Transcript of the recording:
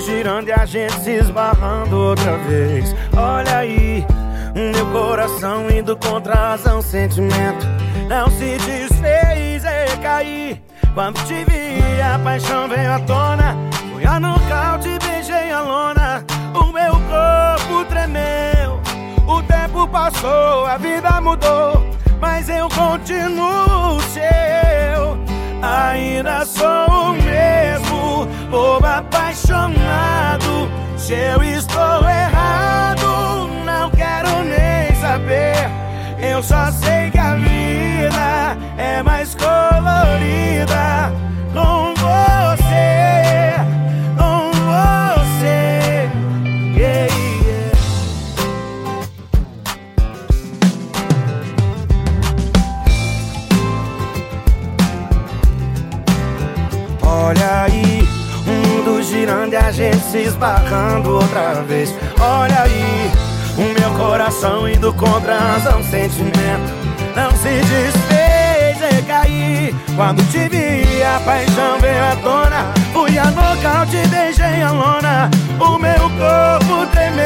girando e a gente se esbarrando outra vez. Olha aí, meu coração indo contra a razão, sentimento não se desfez e caí. Quando te vi, a paixão veio à tona. Fui a nocaute, beijei a lona. O meu corpo tremeu. O tempo passou, a vida mudou. Mas eu continuo seu. Se eu estou errado, não quero nem saber. Eu só sei que a vida é mais colorida com você, com você. Olha aí, girando e a gente se esbarrando outra vez. Olha aí, o meu coração indo contra a razão, sentimento não se desfez e caí. Quando te vi, a paixão veio à tona. Fui a nocaute, beijei a lona. O meu corpo tremeu.